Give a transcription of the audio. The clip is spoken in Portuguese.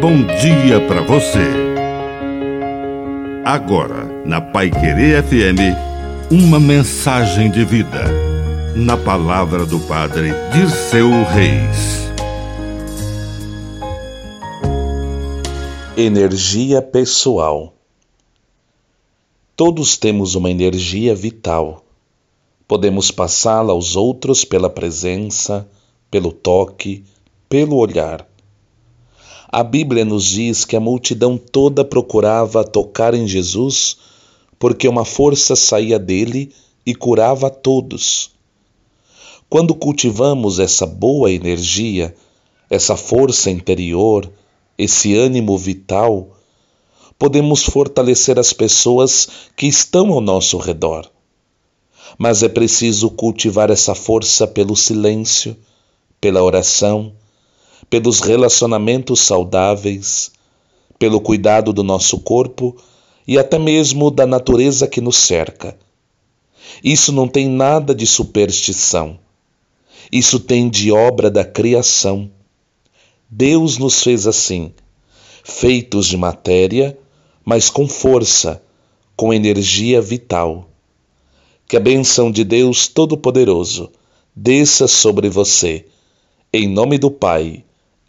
bom dia para você. Agora, na Pai Querer FM, uma mensagem de vida. Na palavra do Padre Dirceu Reis. Energia pessoal. Todos temos uma energia vital. Podemos passá-la aos outros pela presença, pelo toque, pelo olhar. A Bíblia nos diz que a multidão toda procurava tocar em Jesus porque uma força saía dele e curava a todos. Quando cultivamos essa boa energia, essa força interior, esse ânimo vital, podemos fortalecer as pessoas que estão ao nosso redor. Mas é preciso cultivar essa força pelo silêncio, pela oração, pelos relacionamentos saudáveis, pelo cuidado do nosso corpo e até mesmo da natureza que nos cerca. Isso não tem nada de superstição. Isso tem de obra da criação. Deus nos fez assim, feitos de matéria, mas com força, com energia vital. Que a benção de Deus Todo-Poderoso desça sobre você, em nome do Pai